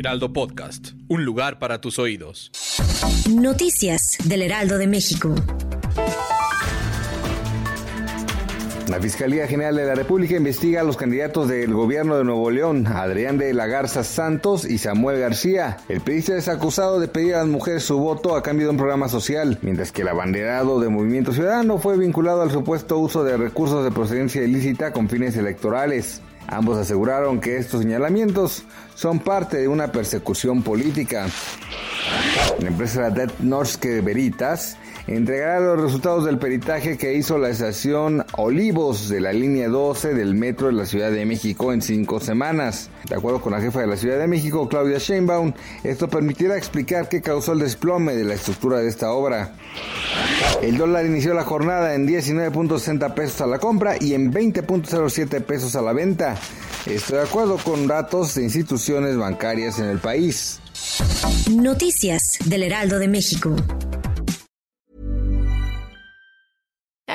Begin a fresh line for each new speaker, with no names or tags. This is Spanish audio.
Heraldo Podcast, un lugar para tus oídos.
Noticias del Heraldo de México.
La Fiscalía General de la República investiga a los candidatos del gobierno de Nuevo León, Adrián de la Garza Santos y Samuel García. El periodista es acusado de pedir a las mujeres su voto a cambio de un programa social, mientras que el abanderado de Movimiento Ciudadano fue vinculado al supuesto uso de recursos de procedencia ilícita con fines electorales. Ambos aseguraron que estos señalamientos son parte de una persecución política. La empresa Det Norske Veritas entregará los resultados del peritaje que hizo la estación Olivos de la línea 12 del metro de la Ciudad de México en cinco semanas. De acuerdo con la jefa de la Ciudad de México, Claudia Sheinbaum, esto permitirá explicar qué causó el desplome de la estructura de esta obra. El dólar inició la jornada en 19.60 pesos a la compra y en 20.07 pesos a la venta. Estoy de acuerdo con datos de instituciones bancarias en el país.
Noticias del Heraldo de México.